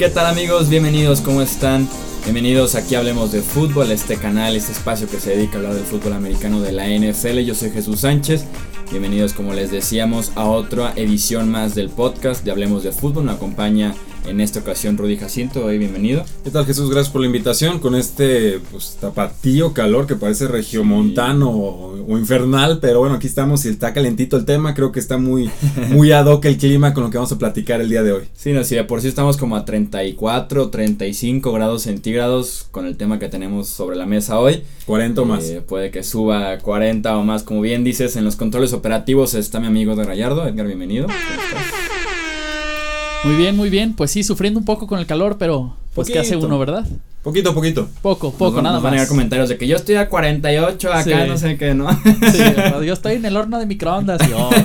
¿Qué tal amigos? Bienvenidos, ¿cómo están? Bienvenidos aquí Hablemos de Fútbol, este canal, este espacio que se dedica a hablar del fútbol americano de la NFL. Yo soy Jesús Sánchez. Bienvenidos, como les decíamos, a otra edición más del podcast de Hablemos de Fútbol. Me acompaña en esta ocasión Rudy Jacinto, bienvenido. ¿Qué tal Jesús? Gracias por la invitación con este pues, tapatío calor que parece regiomontano o, infernal, pero bueno, aquí estamos y está calentito el tema, creo que está muy, muy ad hoc el clima con lo que vamos a platicar el día de hoy. Sí, no, sí, de por sí estamos como a 34, 35 grados centígrados con el tema que tenemos sobre la mesa hoy. 40 o más. Eh, puede que suba 40 o más, como bien dices, en los controles operativos está mi amigo de Rayardo, Edgar, bienvenido. Muy bien, muy bien. Pues sí, sufriendo un poco con el calor, pero pues que hace uno, ¿verdad? Poquito, poquito. Poco, poco, nada más. Van a comentarios de que yo estoy a 48 acá, no sé qué, ¿no? Sí, yo estoy en el horno de microondas. Y, oh,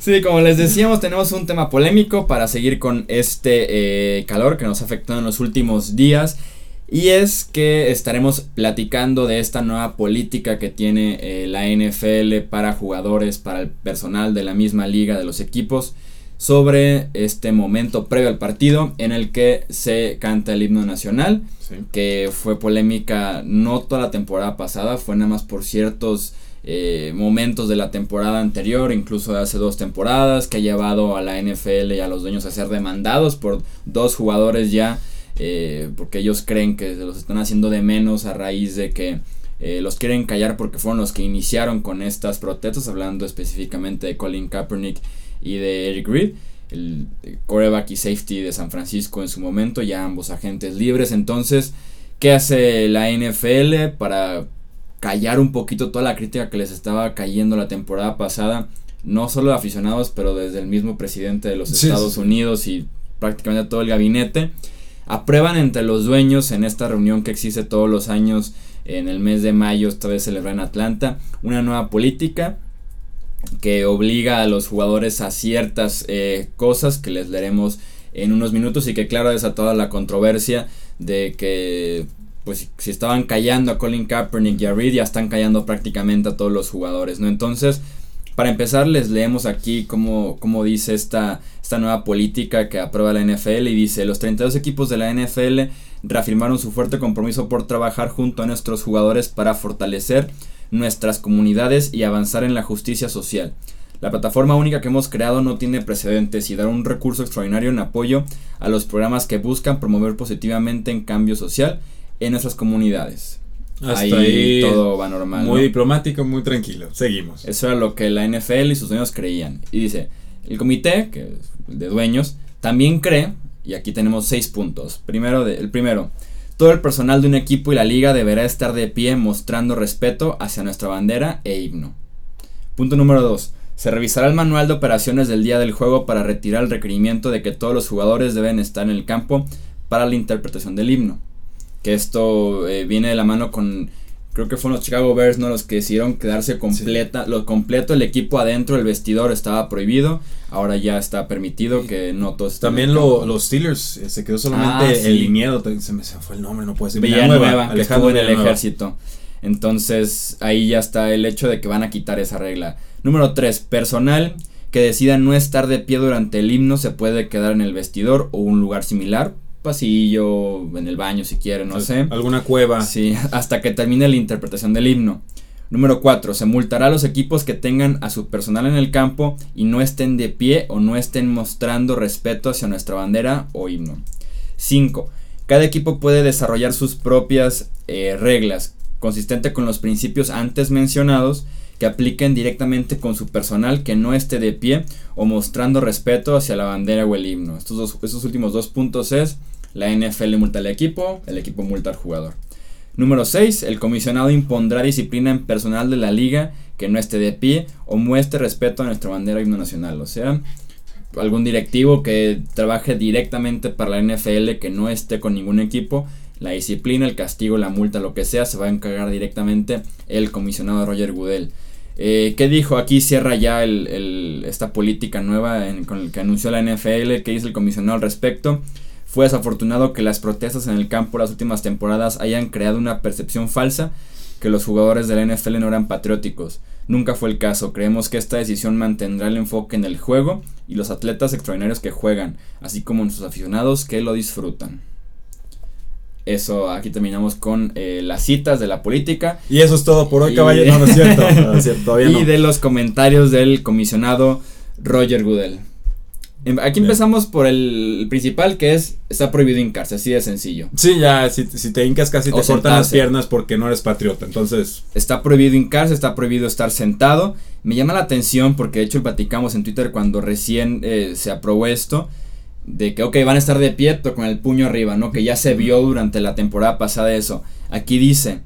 Sí, como les decíamos, tenemos un tema polémico para seguir con este eh, calor que nos ha afectado en los últimos días. Y es que estaremos platicando de esta nueva política que tiene eh, la NFL para jugadores, para el personal de la misma liga, de los equipos, sobre este momento previo al partido en el que se canta el himno nacional, que fue polémica no toda la temporada pasada, fue nada más por ciertos eh, momentos de la temporada anterior, incluso de hace dos temporadas, que ha llevado a la NFL y a los dueños a ser demandados por dos jugadores ya eh, porque ellos creen que los están haciendo de menos a raíz de que eh, los quieren callar porque fueron los que iniciaron con estas protestas, hablando específicamente de Colin Kaepernick y de Eric Reed, el coreback y safety de San Francisco en su momento, ya ambos agentes libres. Entonces, ¿qué hace la NFL para callar un poquito toda la crítica que les estaba cayendo la temporada pasada? No solo de aficionados, pero desde el mismo presidente de los Estados Unidos y prácticamente todo el gabinete aprueban entre los dueños en esta reunión que existe todos los años en el mes de mayo, esta vez celebra en Atlanta, una nueva política que obliga a los jugadores a ciertas eh, cosas que les leeremos en unos minutos y que claro desatado la controversia de que pues si estaban callando a Colin Kaepernick y a Reed ya están callando prácticamente a todos los jugadores, ¿no? Entonces para empezar, les leemos aquí cómo, dice esta, esta nueva política que aprueba la NFL y dice, los 32 equipos de la NFL reafirmaron su fuerte compromiso por trabajar junto a nuestros jugadores para fortalecer nuestras comunidades y avanzar en la justicia social. La plataforma única que hemos creado no tiene precedentes y dará un recurso extraordinario en apoyo a los programas que buscan promover positivamente en cambio social en nuestras comunidades. Hasta ahí, todo va normal. Muy diplomático, muy tranquilo. Seguimos. Eso era lo que la NFL y sus dueños creían. Y dice, el comité, que es de dueños, también cree, y aquí tenemos seis puntos. Primero, el primero, todo el personal de un equipo y la liga deberá estar de pie mostrando respeto hacia nuestra bandera e himno. Punto número dos. Se revisará el manual de operaciones del día del juego para retirar el requerimiento de que todos los jugadores deben estar en el campo para la interpretación del himno que esto eh, viene de la mano con creo que fueron los Chicago Bears, ¿no? Los que decidieron quedarse completa, lo completo, el equipo adentro, el vestidor estaba prohibido, ahora ya está permitido que no todos También los Steelers, eh, se quedó solamente ah, el liniero, se me fue el nombre, no puede ser. Villanueva, que estuvo en el ejército. Entonces, ahí ya está el hecho de que van a quitar esa regla. Número 3, personal que decida no estar de pie durante el himno se puede quedar en el vestidor o un lugar similar pasillo, en el baño si quiere, no sé. Alguna cueva. Sí, hasta que termine la interpretación del himno. Número 4. Se multará a los equipos que tengan a su personal en el campo y no estén de pie o no estén mostrando respeto hacia nuestra bandera o himno. 5. Cada equipo puede desarrollar sus propias eh, reglas, consistente con los principios antes mencionados, que apliquen directamente con su personal que no esté de pie o mostrando respeto hacia la bandera o el himno. Estos, dos, estos últimos dos puntos es la NFL multa al equipo, el equipo multa al jugador. Número 6. El comisionado impondrá disciplina en personal de la liga que no esté de pie o muestre respeto a nuestra bandera o himno nacional. O sea, algún directivo que trabaje directamente para la NFL que no esté con ningún equipo, la disciplina, el castigo, la multa, lo que sea, se va a encargar directamente el comisionado Roger Goodell. Eh, ¿Qué dijo? Aquí cierra ya esta política nueva con el que anunció la NFL, que dice el comisionado al respecto. Fue desafortunado que las protestas en el campo las últimas temporadas hayan creado una percepción falsa que los jugadores de la NFL no eran patrióticos. Nunca fue el caso. Creemos que esta decisión mantendrá el enfoque en el juego y los atletas extraordinarios que juegan, así como en sus aficionados que lo disfrutan. Eso, aquí terminamos con eh, las citas de la política. Y eso es todo por hoy, caballero. No, no es cierto. No, es cierto todavía y de los comentarios del comisionado Roger Goodell. Em, Aquí Bien. empezamos por el principal que es está prohibido hincarse, así de sencillo. Sí, ya, si, si te hincas casi O te cortan las piernas porque no eres patriota. Entonces, Está prohibido hincarse, está prohibido estar sentado. Me llama la atención porque de hecho platicamos en Twitter cuando recién eh, se aprobó esto. De que, ok, van a estar de pie, pero con el puño arriba, ¿no? Que ya se vio durante la temporada pasada eso. Aquí dice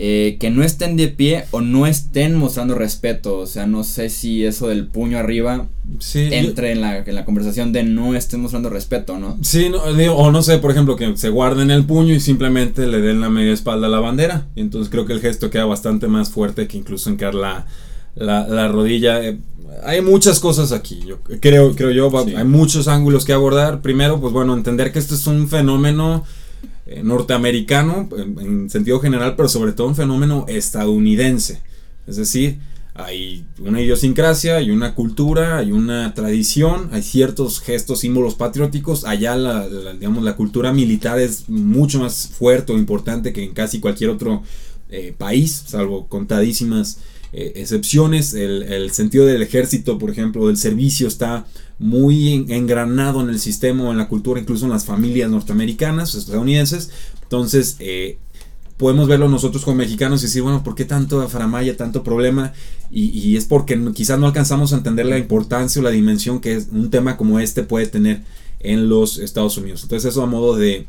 eh, que no estén de pie o no estén mostrando respeto. O sea, no sé si eso del puño arriba sí. yo- entre en la, en la conversación de no estén mostrando respeto, ¿no? Sí, no, digo, o no sé, por ejemplo, que se guarden el puño y simplemente le den la media espalda a la bandera. Y entonces creo que el gesto queda bastante más fuerte que incluso hincar la, la, la rodilla. Eh, hay muchas cosas aquí, yo creo, creo yo, Sí. hay muchos ángulos que abordar. Primero, pues bueno, entender que esto es un fenómeno eh, norteamericano en, en sentido general, pero sobre todo un fenómeno estadounidense. Es decir, hay una idiosincrasia, hay una cultura, hay una tradición, hay ciertos gestos, símbolos patrióticos. Allá la, la- digamos, la cultura militar es mucho más fuerte o importante que en casi cualquier otro eh, país, salvo contadísimas eh, excepciones. El, el sentido del ejército, por ejemplo, del servicio está muy en- engranado en el sistema o en la cultura, incluso en las familias norteamericanas, estadounidenses. Entonces, eh, podemos verlo nosotros como mexicanos y decir, bueno, ¿por qué tanto faramaya, tanto problema? Y, y es porque quizás no alcanzamos a entender la importancia o la dimensión que un tema como este puede tener en los Estados Unidos. Entonces eso a modo de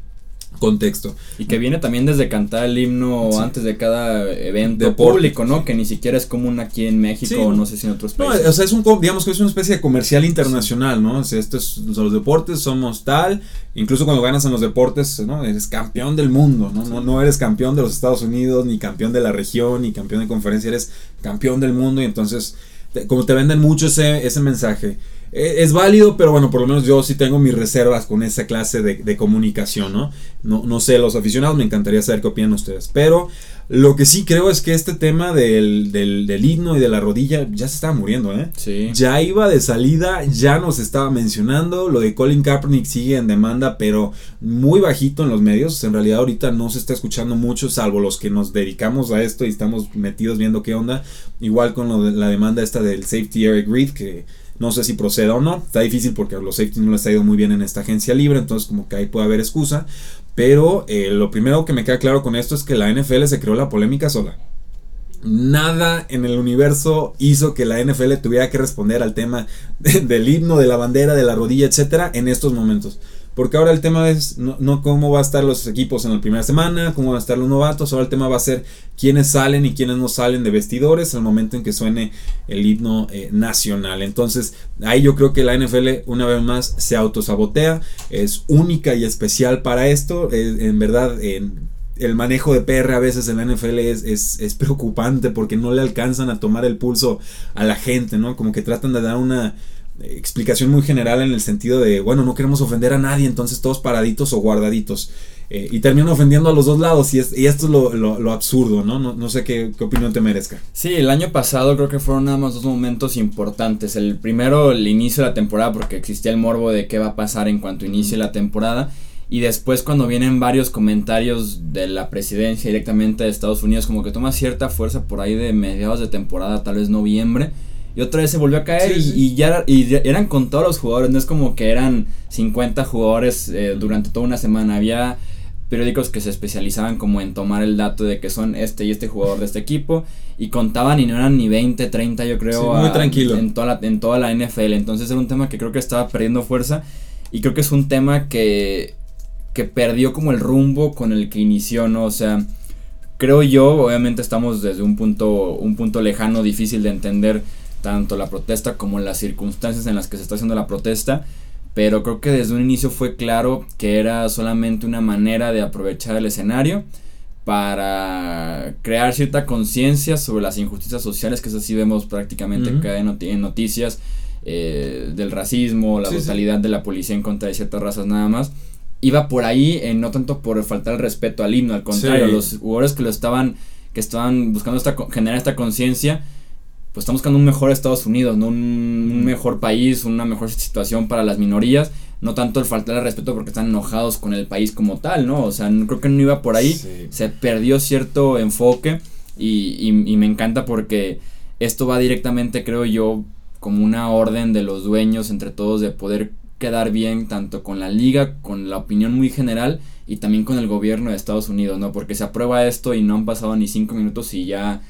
contexto. Y que viene también desde cantar el himno Sí. antes de cada evento público, ¿no? Que ni siquiera es común aquí en México Sí. o no sé si en otros No, países. o sea, es un, digamos que es una especie de comercial internacional, ¿no? O sea, esto es, son los deportes somos tal, incluso cuando ganas en los deportes, ¿no? Eres campeón del mundo, ¿no? No, no eres campeón de los Estados Unidos, ni campeón de la región, ni campeón de conferencia, eres campeón del mundo y entonces, te- como te venden mucho ese, ese mensaje. Eh, Es válido, pero bueno, por lo menos yo sí tengo mis reservas con esa clase de, de comunicación, ¿no? ¿no? No sé, los aficionados, me encantaría saber qué opinan ustedes. Pero lo que sí creo es que este tema del, del, del himno y de la rodilla ya se estaba muriendo, ¿eh? sí. Ya iba de salida, ya nos estaba mencionando. Lo de Colin Kaepernick sigue en demanda, pero muy bajito en los medios. En realidad, ahorita no se está escuchando mucho, salvo los que nos dedicamos a esto y estamos metidos viendo qué onda. Igual con lo de la demanda esta del safety Eric Reed, que no sé si proceda o no. Está difícil porque a los safety no les ha ido muy bien en esta agencia libre, entonces, como que ahí puede haber excusa. Pero eh, lo primero que me queda claro con esto es que la NFL se creó la polémica sola. Nada en el universo hizo que la NFL tuviera que responder al tema de- del himno, de la bandera, de la rodilla, etcétera, en estos momentos. Porque ahora el tema es no, no cómo va a estar los equipos en la primera semana, cómo van a estar los novatos, ahora el tema va a ser quiénes salen y quiénes no salen de vestidores al momento en que suene el himno eh, nacional. Entonces, ahí yo creo que la NFL una vez más se autosabotea, es única y especial para esto, eh, en verdad, en el manejo de PR a veces en la NFL es, es, es preocupante porque no le alcanzan a tomar el pulso a la gente, ¿no? Como que tratan de dar una eh, explicación muy general en el sentido de, bueno, no queremos ofender a nadie, entonces todos paraditos o guardaditos. Eh, y terminan ofendiendo a los dos lados y, es- y esto es lo, lo- lo absurdo, ¿no? No, no sé qué, qué opinión te merezca. Sí, el año pasado creo que fueron nada más dos momentos importantes. El primero, el inicio de la temporada, porque existía el morbo de qué va a pasar en cuanto inicie la temporada. Y después cuando vienen varios comentarios de la presidencia directamente de Estados Unidos, como que toma cierta fuerza por ahí de mediados de temporada, tal vez noviembre. Y otra vez se volvió a caer Sí, y, sí. y ya era- y eran con todos los jugadores, no es como que eran 50 jugadores eh, durante toda una semana. Había periódicos que se especializaban como en tomar el dato de que son este y este jugador de este equipo y contaban y no eran ni 20, 30 yo creo Sí, muy a- tranquilo. en toda la en toda la NFL, entonces era un tema que creo que estaba perdiendo fuerza y creo que es un tema que que perdió como el rumbo con el que inició, ¿no? O sea, creo yo, obviamente estamos desde un punto un punto lejano, difícil de entender tanto la protesta como las circunstancias en las que se está haciendo la protesta, pero creo que desde un inicio fue claro que era solamente una manera de aprovechar el escenario para crear cierta conciencia sobre las injusticias sociales, que eso sí vemos prácticamente cada noti- en noticias, eh, del racismo, la Sí, sí. brutalidad de la policía en contra de ciertas razas nada más. iba por ahí, eh, no tanto por faltar el respeto al himno, al contrario, Sí. los jugadores que lo estaban, que estaban buscando esta, generar esta conciencia, pues están buscando un mejor Estados Unidos, ¿no? Un, un mejor país, una mejor situación para las minorías, no tanto el faltar el respeto porque están enojados con el país como tal, ¿no? O sea, no- creo que no iba por ahí, Sí. se perdió cierto enfoque y, y- y me encanta porque esto va directamente, creo yo, como una orden de los dueños entre todos de poder quedar bien tanto con la liga, con la opinión muy general y también con el gobierno de Estados Unidos, ¿no? Porque se aprueba esto y no han pasado ni cinco minutos y ya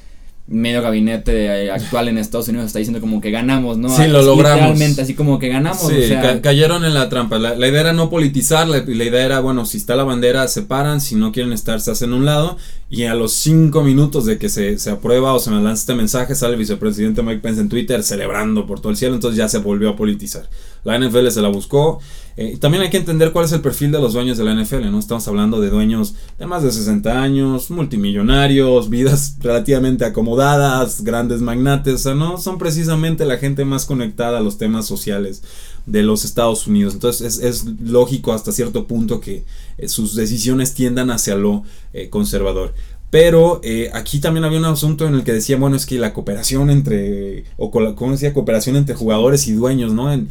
medio gabinete actual en Estados Unidos está diciendo como que ganamos, ¿no? Sí, lo logramos. Literalmente, así como que ganamos, Sí, o sea, ca- cayeron en la trampa. La, la idea era no politizar, la, la idea era, bueno, si está la bandera, se paran, si no quieren estar, se hacen un lado. Y a los cinco minutos de que se, se aprueba o se me lanza este mensaje, sale el vicepresidente Mike Pence en Twitter celebrando por todo el cielo, entonces ya se volvió a politizar. La NFL se la buscó. Eh, también hay que entender cuál es el perfil de los dueños de la NFL, ¿no? Estamos hablando de dueños de más de 60 años, multimillonarios, vidas relativamente acomodadas, grandes magnates, o sea, no son precisamente la gente más conectada a los temas sociales de los Estados Unidos. Entonces es, es lógico hasta cierto punto que eh, sus decisiones tiendan hacia lo eh, conservador. Pero eh, aquí también había un asunto en el que decía, bueno, es que la cooperación entre, o ¿cómo decía? Cooperación entre jugadores y dueños, ¿no? En-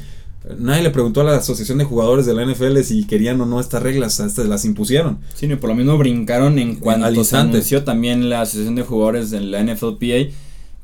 nadie le preguntó a la Asociación de Jugadores de la NFL si querían o no estas reglas, hasta las impusieron. Sí, y por lo mismo brincaron en cuanto Al se anunció también la asociación de jugadores de la NFLPA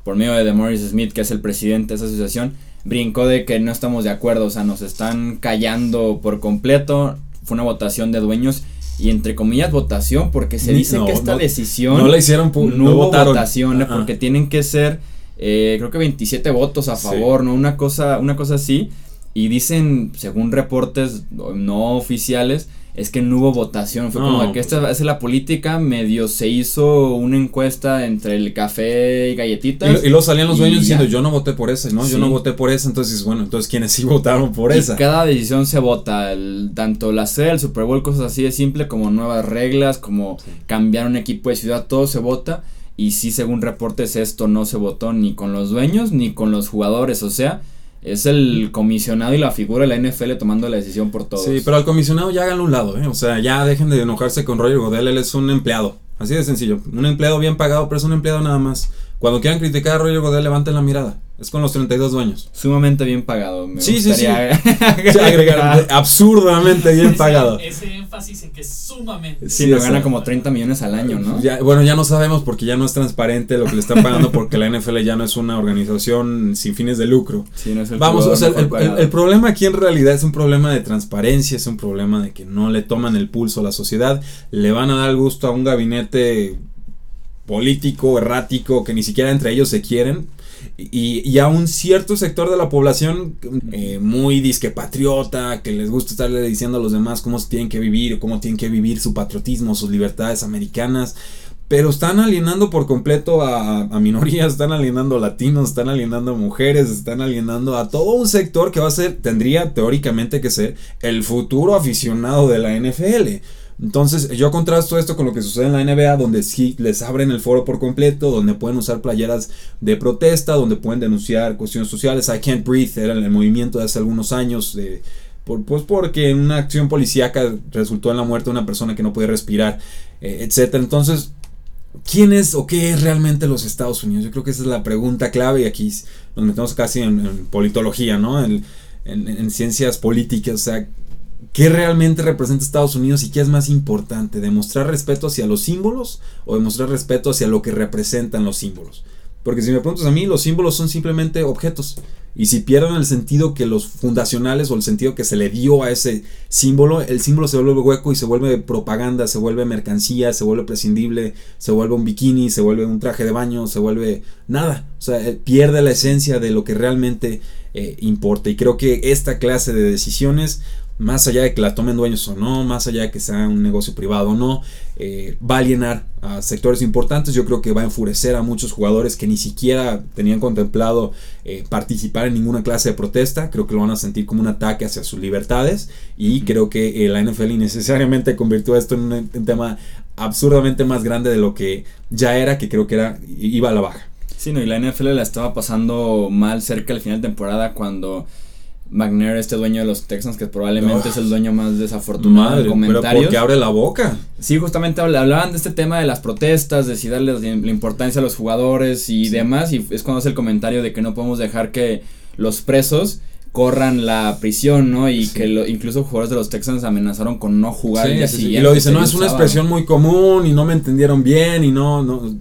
por medio de Demoris Smith, que es el presidente de esa asociación, brincó de que no estamos de acuerdo, o sea, nos están callando por completo. Fue una votación de dueños y entre comillas votación porque se dice no, que esta no, decisión No la hicieron, no, no hubo votaron. votación, porque tienen que ser eh, creo que 27 votos a Sí. favor, ¿no? Una cosa, una cosa así. Y dicen, según reportes no oficiales, es que no hubo votación. Fue como No, que esta es la política, medio se hizo una encuesta entre el café y galletitas. Y, y luego salían los dueños diciendo, yo no voté por esa, ¿no? Yo no voté por esa, entonces, bueno, entonces quienes sí votaron por Y esa. cada decisión se vota, el- tanto la sede, el Super Bowl, cosas así de simple, como nuevas reglas, como cambiar un equipo de ciudad, todo se vota. Y sí, según reportes, esto no se votó ni con los dueños ni con los jugadores. O sea, es el comisionado y la figura de la NFL tomando la decisión por todos. Sí, pero al comisionado ya háganlo a un lado, ¿eh? O sea, ya dejen de enojarse con Roger Godel, él es un empleado. Así de sencillo. Un empleado bien pagado, pero es un empleado nada más. Cuando quieran criticar a Roger Godel, levanten la mirada. Es con los 32 dueños. Sumamente bien pagado. Me Sí, sí, Sí, agregar, absurdamente bien Ese- pagado. Ese, énfasis en que es sumamente. Sí, Sí, lo gana como 30 millones al año, ¿no? Ya, bueno, ya no sabemos porque ya no es transparente lo que le están pagando porque la NFL ya no es una organización sin fines de lucro. Sí, no es el Vamos, o sea, el, el- el problema aquí en realidad es un problema de transparencia, es un problema de que no le toman el pulso a la sociedad, le van a dar gusto a un gabinete político, errático, que ni siquiera entre ellos se quieren. Y, y a un cierto sector de la población eh, muy disque patriota, que les gusta estarle diciendo a los demás cómo se tienen que vivir, cómo tienen que vivir su patriotismo, sus libertades americanas. Pero están alienando por completo a, a minorías, están alienando a latinos, están alienando a mujeres, están alienando a todo un sector que va a ser, tendría teóricamente que ser el futuro aficionado de la NFL. Entonces, yo contrasto esto con lo que sucede en la NBA, donde sí les abren el foro por completo, donde pueden usar playeras de protesta, donde pueden denunciar cuestiones sociales. I Can't Breathe era el movimiento de hace algunos años, de, por, pues porque en una acción policíaca resultó en la muerte de una persona que no puede respirar, eh, etcétera. Entonces, ¿quién es o qué es realmente los Estados Unidos? Yo creo que esa es la pregunta clave y aquí nos metemos casi en, en politología, ¿no? En, en ciencias políticas, o sea, ¿Qué realmente representa Estados Unidos y qué es más importante? ¿Demostrar respeto hacia los símbolos o demostrar respeto hacia lo que representan los símbolos? Porque si me preguntas a mí, los símbolos son simplemente objetos. Y si pierden el sentido que los fundacionales o el sentido que se le dio a ese símbolo, el símbolo se vuelve hueco y se vuelve propaganda, se vuelve mercancía, se vuelve prescindible, se vuelve un bikini, se vuelve un traje de baño, se vuelve nada. O sea, eh, pierde la esencia de lo que realmente eh, importa. Y creo que esta clase de decisiones más allá de que la tomen dueños o no, más allá de que sea un negocio privado o no, eh, va a alienar a sectores importantes. Yo creo que va a enfurecer a muchos jugadores que ni siquiera tenían contemplado eh, participar en ninguna clase de protesta. Creo que lo van a sentir como un ataque hacia sus libertades. Y creo que eh, la NFL innecesariamente convirtió esto en un, un tema absurdamente más grande de lo que ya era, que creo que era iba a la baja. Sí, no, y la NFL la estaba pasando mal cerca del final de temporada cuando McNair, este dueño de los Texans, que probablemente es el dueño más desafortunado en comentarios. Pero porque abre la boca. Sí, justamente hablaban de este tema de las protestas, de si darle la importancia a los jugadores y demás, y es cuando hace el comentario de que no podemos dejar que los presos corran la prisión, ¿no? Y que lo, incluso jugadores de los Texans amenazaron con no jugar el día siguiente. Y lo dice, no, es una expresión muy común y no me entendieron bien y no, no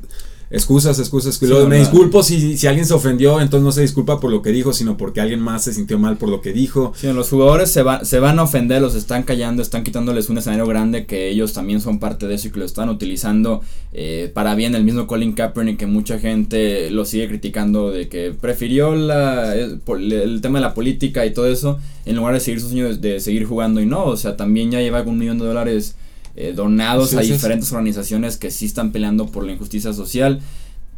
excusas, excusas. me disculpo si, si alguien se ofendió, entonces no se disculpa por lo que dijo, sino porque alguien más se sintió mal por lo que dijo. Sí, los jugadores se, va, se van a ofender, los están callando, están quitándoles un escenario grande que ellos también son parte de eso y que lo están utilizando eh, para bien. El mismo Colin Kaepernick que mucha gente lo sigue criticando de que prefirió la, el, el tema de la política y todo eso en lugar de seguir sus sueños de seguir jugando y no, o sea, también ya lleva un millón de dólares eh, donados a diferentes organizaciones que sí están peleando por la injusticia social.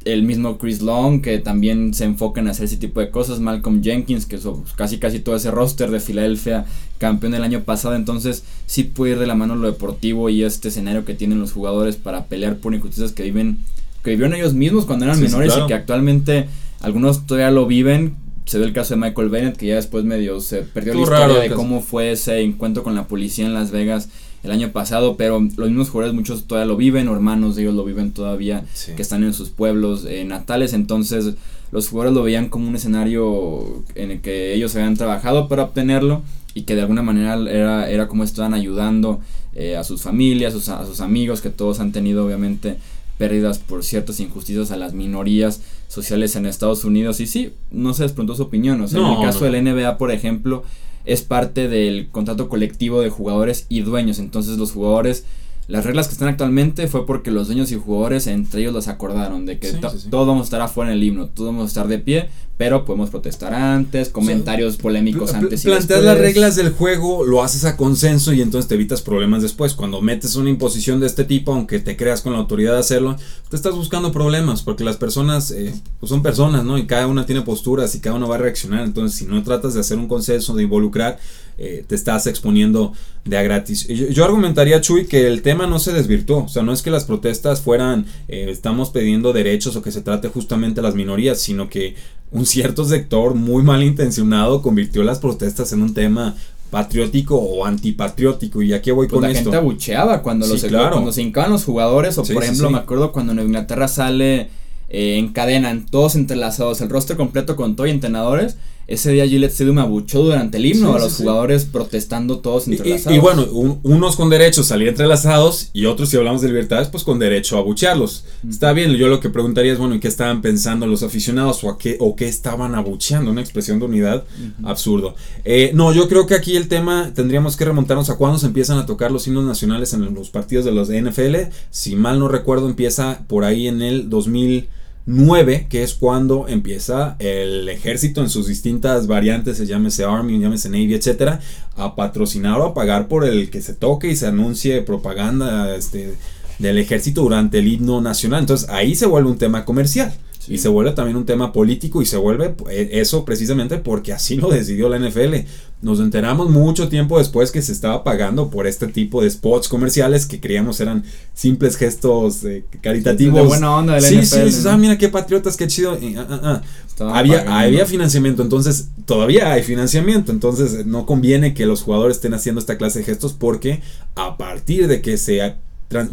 El mismo Chris Long, que también se enfoca en hacer ese tipo de cosas. Malcolm Jenkins, que es casi casi todo ese roster de Filadelfia, campeón del año pasado. Entonces, sí puede ir de la mano lo deportivo y este escenario que tienen los jugadores para pelear por injusticias que viven, que vivieron ellos mismos cuando eran menores y que actualmente algunos todavía lo viven. Se ve el caso de Michael Bennett, que ya después medio se perdió la historia de cómo fue ese encuentro con la policía en Las Vegas el año pasado, pero los mismos jugadores muchos todavía lo viven, o hermanos de ellos lo viven todavía, que están en sus pueblos eh, natales, entonces los jugadores lo veían como un escenario en el que ellos habían trabajado para obtenerlo y que de alguna manera era, era como estaban ayudando eh, a sus familias, a sus, amigos, que todos han tenido obviamente pérdidas por ciertas injusticias a las minorías sociales en Estados Unidos. Y sí, no se les preguntó su opinión, o sea, en el caso del NBA, por ejemplo, es parte del contrato colectivo de jugadores y dueños. Entonces los jugadores, las reglas que están actualmente fue porque los dueños y jugadores entre ellos las acordaron de que todos vamos a estar afuera en el himno, todos vamos a estar de pie, pero podemos protestar antes, comentarios polémicos antes y Planteas las reglas del juego, lo haces a consenso y entonces te evitas problemas después. Cuando metes una imposición de este tipo, aunque te creas con la autoridad de hacerlo, te estás buscando problemas porque las personas eh, pues son personas, ¿no? Y cada una tiene posturas y cada una va a reaccionar. Entonces, si no tratas de hacer un consenso, de involucrar, eh, te estás exponiendo de a gratis. Yo, argumentaría, Chuy, que el tema no se desvirtuó. O sea, no es que las protestas fueran, eh, estamos pidiendo derechos o que se trate justamente a las minorías, sino que un cierto sector muy malintencionado convirtió las protestas en un tema patriótico o antipatriótico y aquí voy pues con la gente abucheaba cuando los cuando se hincaban los jugadores o por ejemplo me acuerdo cuando en Inglaterra sale eh, en cadena todos entrelazados el rostro completo con todo y entrenadores ese día Gillette Stadium abuchó durante el himno a los jugadores protestando todos entrelazados. Y, bueno, unos con derecho a salir entrelazados y otros, si hablamos de libertades, pues con derecho a abuchearlos. Está bien, yo lo que preguntaría es, bueno, ¿y qué estaban pensando los aficionados o, a qué, o qué estaban abucheando? Una expresión de unidad absurdo. Eh, no, yo creo que aquí el tema tendríamos que remontarnos a cuándo se empiezan a tocar los himnos nacionales en los partidos de los NFL. Si mal no recuerdo, empieza por ahí en el 2000. 9, que es cuando empieza el ejército en sus distintas variantes, se llámese Army, llámese Navy, etcétera, a patrocinar o a pagar por el que se toque y se anuncie propaganda este, del ejército durante el himno nacional. Entonces ahí se vuelve un tema comercial. Y se vuelve también un tema político y se vuelve eh, eso precisamente porque así lo decidió la NFL. Nos enteramos mucho tiempo después que se estaba pagando por este tipo de spots comerciales que creíamos eran simples gestos eh, caritativos. de buena onda de la sí, NFL. Sí, ah, mira qué patriotas, qué chido. Ah, ah, había, había financiamiento, entonces todavía hay financiamiento, entonces no conviene que los jugadores estén haciendo esta clase de gestos porque a partir de que se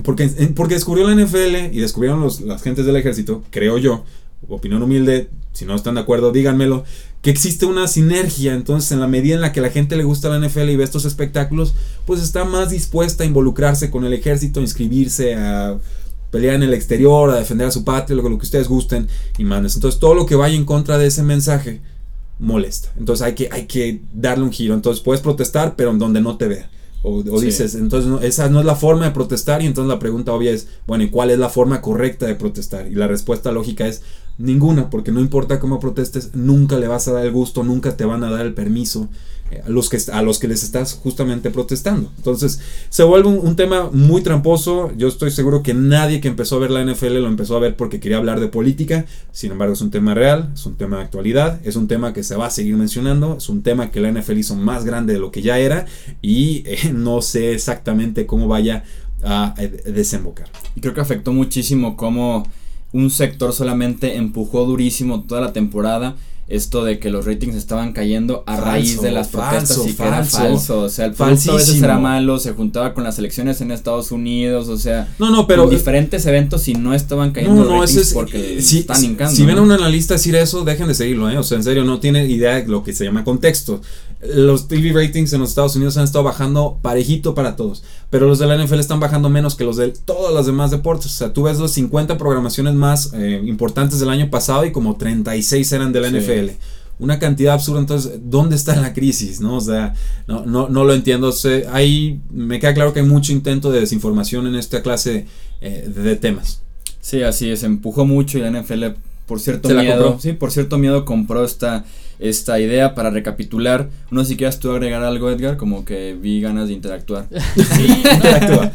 porque, porque descubrió la NFL y descubrieron los, las gentes del ejército, creo yo, opinión humilde, si no están de acuerdo, díganmelo, que existe una sinergia, entonces en la medida en la que la gente le gusta la NFL y ve estos espectáculos, pues está más dispuesta a involucrarse con el ejército, a inscribirse, a pelear en el exterior, a defender a su patria, lo, lo que ustedes gusten y mandes. Entonces todo lo que vaya en contra de ese mensaje molesta. Entonces hay que, hay que darle un giro. Entonces puedes protestar, pero en donde no te vea. O, dices, entonces esa no es la forma de protestar y entonces la pregunta obvia es, bueno, ¿y cuál es la forma correcta de protestar? Y la respuesta lógica es ninguna, porque no importa cómo protestes, nunca le vas a dar el gusto, nunca te van a dar el permiso a los que, a los que les estás justamente protestando. Entonces, se vuelve un, tema muy tramposo. Yo estoy seguro que nadie que empezó a ver la NFL lo empezó a ver porque quería hablar de política. Sin embargo, es un tema real, es un tema de actualidad, es un tema que se va a seguir mencionando, es un tema que la NFL hizo más grande de lo que ya era y eh, no sé exactamente cómo vaya a eh, desembocar. Y creo que afectó muchísimo cómo un sector solamente empujó durísimo toda la temporada esto de que los ratings estaban cayendo a Falso, raíz de las protestas falso, y que era falso. falso. O sea, el producto a veces era malo, se juntaba con las elecciones en Estados Unidos, o sea, No, no, pero. en diferentes eventos y no estaban cayendo No, no, ratings ese es. porque eh, si, están si- hincando. si ven a un analista decir eso, dejen de seguirlo, ¿eh? O sea, en serio, no tiene idea de lo que se llama contexto. Los TV ratings en los Estados Unidos han estado bajando parejito para todos. Pero los de la NFL están bajando menos que los de todos los demás deportes. O sea, tú ves los 50 programaciones más eh, importantes del año pasado y como 36 eran de la Sí. NFL. Una cantidad absurda. Entonces, ¿dónde está la crisis? ¿No? O sea, no, no, no lo entiendo. O sea, ahí me queda claro que hay mucho intento de desinformación en esta clase eh, de, temas. Sí, así es, empujó mucho y la NFL por cierto Se la miedo, compró. sí, por cierto miedo compró esta esta idea para recapitular. No sé si quieras tú agregar algo, Edgar, como que vi ganas de interactuar. Sí, Interactúa.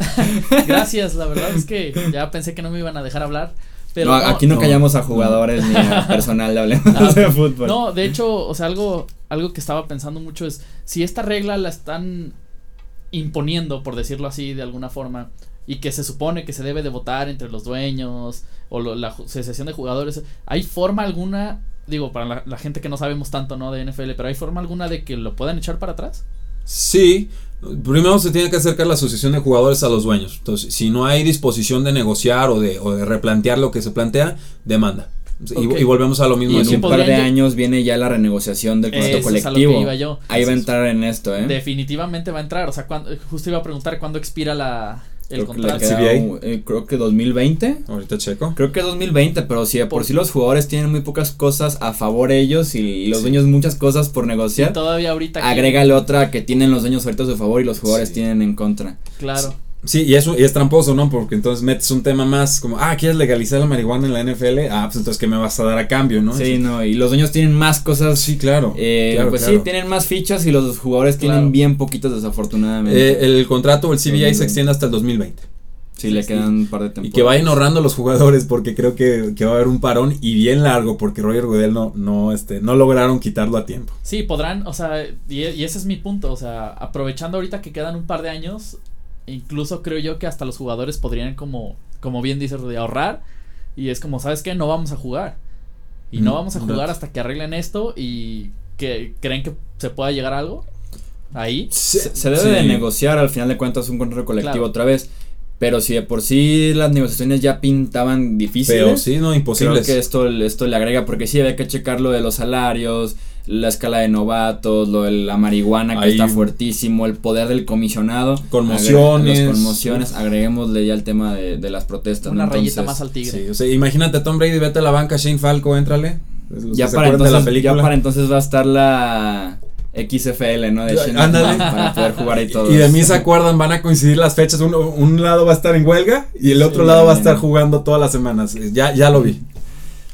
gracias, la verdad es que ya pensé que no me iban a dejar hablar. Pero no, aquí no, no. callamos a jugadores ni a personal, hablemos Ah, de fútbol. No, de hecho, o sea, algo, algo que estaba pensando mucho es, si esta regla la están imponiendo, por decirlo así, de alguna forma, y que se supone que se debe de votar entre los dueños o lo- la asociación de jugadores, ¿hay forma alguna, digo, para la, la gente que no sabemos tanto, ¿no? De NFL, pero ¿hay forma alguna de que lo puedan echar para atrás? Sí, primero se tiene que acercar la asociación de jugadores a los dueños. Entonces, si no hay disposición de negociar o de, o de replantear lo que se plantea, demanda. Y- volvemos a lo mismo. y en un par de años viene ya la renegociación del contrato Eso es a lo colectivo. que iba yo. Ahí va a entrar en esto, ¿eh? Definitivamente va a entrar, o sea, cuando, justo iba a preguntar cuándo expira la, el Creo que contrato. CBA. un- eh, creo que 2020. Ahorita checo. Creo que 2020, pero si de por sí los jugadores tienen muy pocas cosas a favor ellos y los Sí. dueños muchas cosas por Y negociar, todavía ahorita que- agrégale otra que tienen los dueños ahorita a su favor y los jugadores Sí. tienen en contra. Claro. Sí, y eso y es tramposo, ¿no? Porque entonces metes un tema más como, ah, ¿quieres legalizar la marihuana en la NFL? Ah, pues entonces, ¿qué me vas a dar a cambio, no? Sí, no, y los dueños tienen más cosas. Sí, claro. eh, claro, pues claro. sí, tienen más fichas y los jugadores Claro. tienen bien poquitos desafortunadamente. Eh, el contrato, el CBA, 2020. se extiende hasta el 2020. sí, le sí. quedan un par de Y temporadas. que vayan ahorrando los jugadores porque creo que, que va a haber un parón y bien largo porque Roger Goodell no, no, este, no lograron quitarlo a tiempo. Sí, podrán, o sea, y, y ese es mi punto, o sea, aprovechando ahorita que quedan un par de años, incluso creo yo que hasta los jugadores podrían como, como bien dice Rudy, ahorrar y es como, ¿sabes qué? No vamos a jugar. Y no Mm, vamos a jugar hasta que arreglen esto y que creen que se pueda llegar a algo ahí. Se, se debe Sí. de negociar al final de cuentas un contrato colectivo Claro. otra vez. Pero si de por sí las negociaciones ya pintaban difíciles. Pero sí, no, Creo que esto, esto le agrega, porque sí había que checar lo de los salarios, la escala de novatos, lo de la marihuana que Ahí- está fuertísimo, el poder del comisionado. Conmociones. Agre- Las conmociones, agreguémosle ya el tema de, de las protestas. Una ¿no? rayita Entonces, más al tigre. Sí, o sea, imagínate Tom Brady, vete a la banca, Shane Falco, éntrale. Ya para, acuerdan de entonces, la película. ya para entonces va a estar la XFL, ¿no? De ándale. Para poder jugar ahí todos. Y de mí se acuerdan, van a coincidir las fechas. Un, un lado va a estar en huelga y el otro Sí, lado va a estar jugando todas las semanas. Ya, ya lo vi.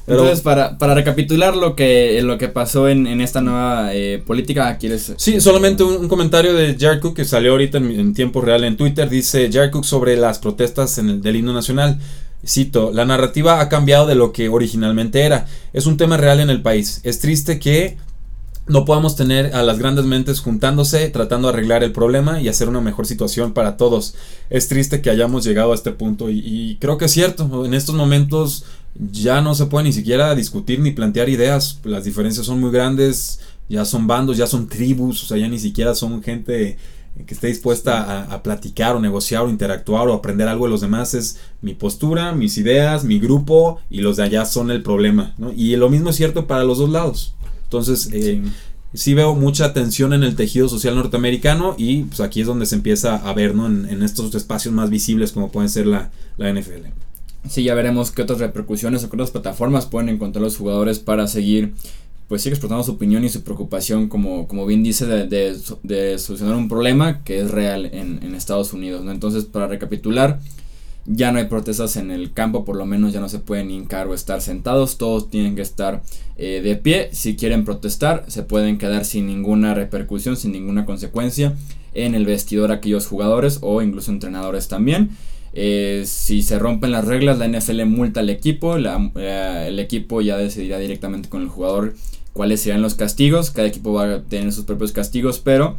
Pero Entonces, para, para recapitular lo que, lo que pasó en, en esta nueva eh, política, ¿quieres? sí, solamente un, un comentario de Jared Cook que salió ahorita en, en tiempo real en Twitter. Dice Jared Cook sobre las protestas en el, del himno nacional. Cito, la narrativa ha cambiado de lo que originalmente era. Es un tema real en el país. Es triste que no podamos tener a las grandes mentes juntándose, tratando de arreglar el problema y hacer una mejor situación para todos. Es triste que hayamos llegado a este punto y, y creo que es cierto. En estos momentos ya no se puede ni siquiera discutir ni plantear ideas. Las diferencias son muy grandes, ya son bandos, ya son tribus, o sea, ya ni siquiera son gente que esté dispuesta a, a platicar o negociar o interactuar o aprender algo de los demás. Es mi postura, mis ideas, mi grupo y los de allá son el problema. ¿no? Y lo mismo es cierto para los dos lados. Entonces, eh, sí veo mucha tensión en el tejido social norteamericano y pues aquí es donde se empieza a ver ¿no? en, en estos espacios más visibles como pueden ser la, la NFL. Sí, ya veremos qué otras repercusiones o qué otras plataformas pueden encontrar los jugadores para seguir, pues sigue explotando su opinión y su preocupación, como, como bien dice, de, de, solucionar un problema que es real en, en Estados Unidos. ¿no? Entonces, para recapitular, ya no hay protestas en el campo, por lo menos ya no se pueden hincar o estar sentados, todos tienen que estar eh, de pie. Si quieren protestar, se pueden quedar sin ninguna repercusión, sin ninguna consecuencia en el vestidor aquellos jugadores o incluso entrenadores también. Eh, si se rompen las reglas, la NFL multa al equipo, la, eh, el equipo ya decidirá directamente con el jugador cuáles serán los castigos, cada equipo va a tener sus propios castigos, pero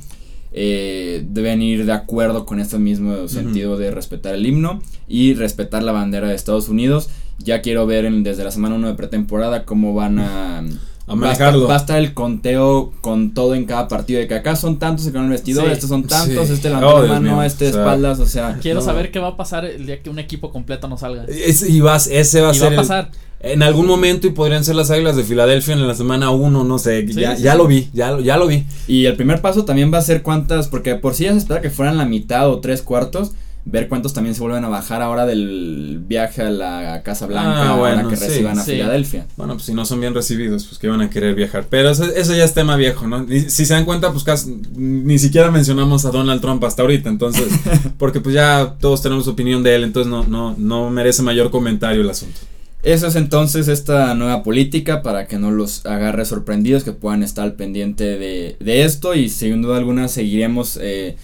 eh, deben ir de acuerdo con este mismo sentido de respetar el himno y respetar la bandera de Estados Unidos. Ya quiero ver en- desde la semana 1 de pretemporada cómo van a, A manejarlo. Va a, estar, el conteo con todo en cada partido. De que acá son tantos se quedan el vestidor, estos son tantos, este levantó oh, la mano, este espaldas, o sea. Quiero saber qué va a pasar el día que un equipo completo no salga. y vas, ese va a ser. Va a pasar. en algún momento y podrían ser las Águilas de Filadelfia en la semana 1, no sé, ya, ya lo vi, ya, ya lo vi. Y el primer paso también va a ser cuántas, porque por si ya se espera que fueran la mitad o tres cuartos, ver cuántos también se vuelven a bajar ahora del viaje a la Casa Blanca ah, bueno, que reciban a Filadelfia. Bueno, pues si no son bien recibidos, pues que van a querer viajar. Pero eso, ya es tema viejo, ¿no? si se dan cuenta, pues casi, ni siquiera mencionamos a Donald Trump hasta ahorita, entonces, porque pues ya todos tenemos opinión de él, entonces no, no, no merece mayor comentario el asunto. Eso es entonces esta nueva política para que no los agarre sorprendidos, que puedan estar al pendiente de, de esto y sin duda alguna seguiremos eh,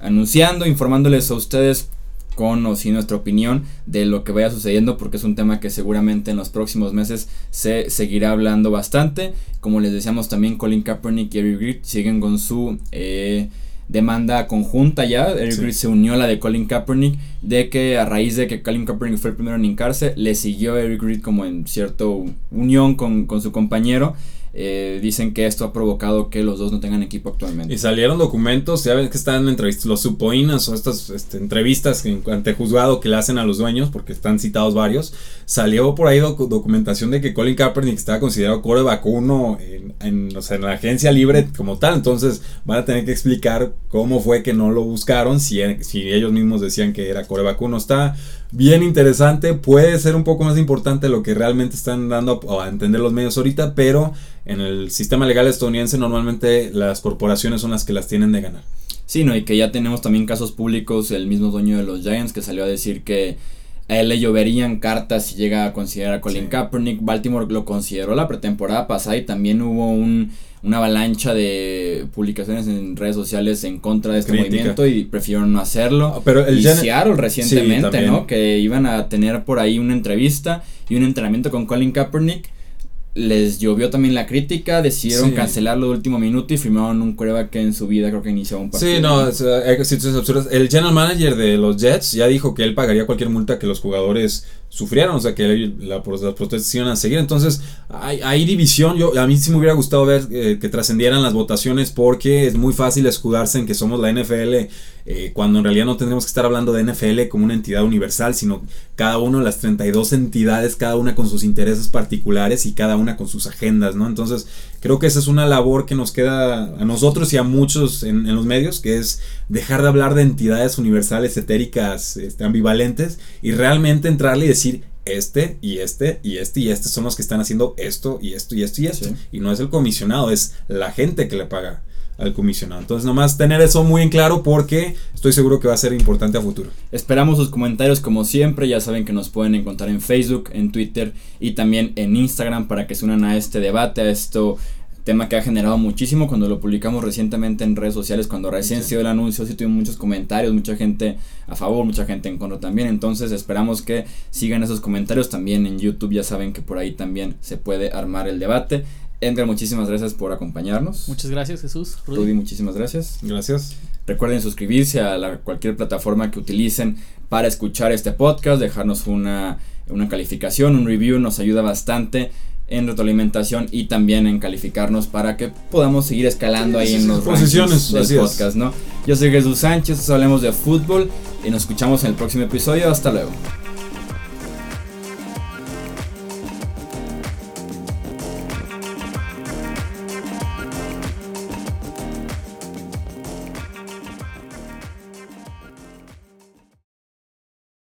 anunciando, informándoles a ustedes con o sin nuestra opinión de lo que vaya sucediendo porque es un tema que seguramente en los próximos meses se seguirá hablando bastante. Como les decíamos también Colin Kaepernick y Eric Reed siguen con su eh, demanda conjunta ya. Eric Reed se unió a la de Colin Kaepernick de que a raíz de que Colin Kaepernick fue el primero en hincarse, le siguió Eric Reed como en cierto unión con, con su compañero. Eh, dicen que esto ha provocado que los dos no tengan equipo actualmente. Y salieron documentos, ya ven que están en entrevistas, los supoinas o estas este, entrevistas que, ante juzgado que le hacen a los dueños, porque están citados varios. Salió por ahí documentación de que Colin Kaepernick estaba considerado core vacuno en la agencia libre como tal. Entonces van a tener que explicar cómo fue que no lo buscaron, si, si ellos mismos decían que era core vacuno. Está bien interesante, puede ser un poco más importante lo que realmente están dando a entender los medios ahorita, pero en el sistema legal estadounidense normalmente las corporaciones son las que las tienen de ganar. Sí, no, y que ya tenemos también casos públicos, el mismo dueño de los Giants que salió a decir que a él le lloverían cartas si llega a considerar a Colin Kaepernick. Baltimore lo consideró la pretemporada pasada y también hubo un, una avalancha de publicaciones en redes sociales en contra de este movimiento y prefirieron no hacerlo. Ah, pero el y Seattle recientemente, ¿no? Que iban a tener por ahí una entrevista y un entrenamiento con Colin Kaepernick les llovió también la crítica, decidieron cancelarlo de último minuto y firmaron un coreback que en su vida creo que inició un partido. Sí, no, es, El general manager de los Jets ya dijo que él pagaría cualquier multa que los jugadores sufrieron, o sea que la, las protestas iban a seguir. Entonces, hay, división. Yo, a mí sí me hubiera gustado ver eh, que trascendieran las votaciones porque es muy fácil escudarse en que somos la NFL eh, cuando en realidad no tendríamos que estar hablando de NFL como una entidad universal, sino cada uno de las 32 entidades, cada una con sus intereses particulares y cada una con sus agendas, ¿no? Entonces, creo que esa es una labor que nos queda a nosotros y a muchos en, en los medios, que es dejar de hablar de entidades universales, etéricas, este, ambivalentes, y realmente entrarle y decir, este y este y este y este son los que están haciendo esto y esto y esto y esto. Y no es el comisionado, es la gente que le paga al comisionado. Entonces, nomás tener eso muy en claro porque estoy seguro que va a ser importante a futuro. Esperamos sus comentarios como siempre. Ya saben que nos pueden encontrar en Facebook, en Twitter y también en Instagram para que se unan a este debate, a esto tema que ha generado muchísimo cuando lo publicamos recientemente en redes sociales, cuando recién se dio el anuncio, sí tuvimos muchos comentarios, mucha gente a favor, mucha gente en contra también, entonces esperamos que sigan esos comentarios también en YouTube, ya saben que por ahí también se puede armar el debate. Edgar, muchísimas gracias por acompañarnos. Muchas gracias, Jesús. Rudy, muchísimas gracias. Gracias. Recuerden suscribirse a la, cualquier plataforma que utilicen para escuchar este podcast, dejarnos una, una calificación, un review, nos ayuda bastante en retroalimentación y también en calificarnos para que podamos seguir escalando ahí en los posiciones del podcast, ¿no? Yo soy Jesús Sánchez, hablemos de fútbol y nos escuchamos en el próximo episodio. Hasta luego.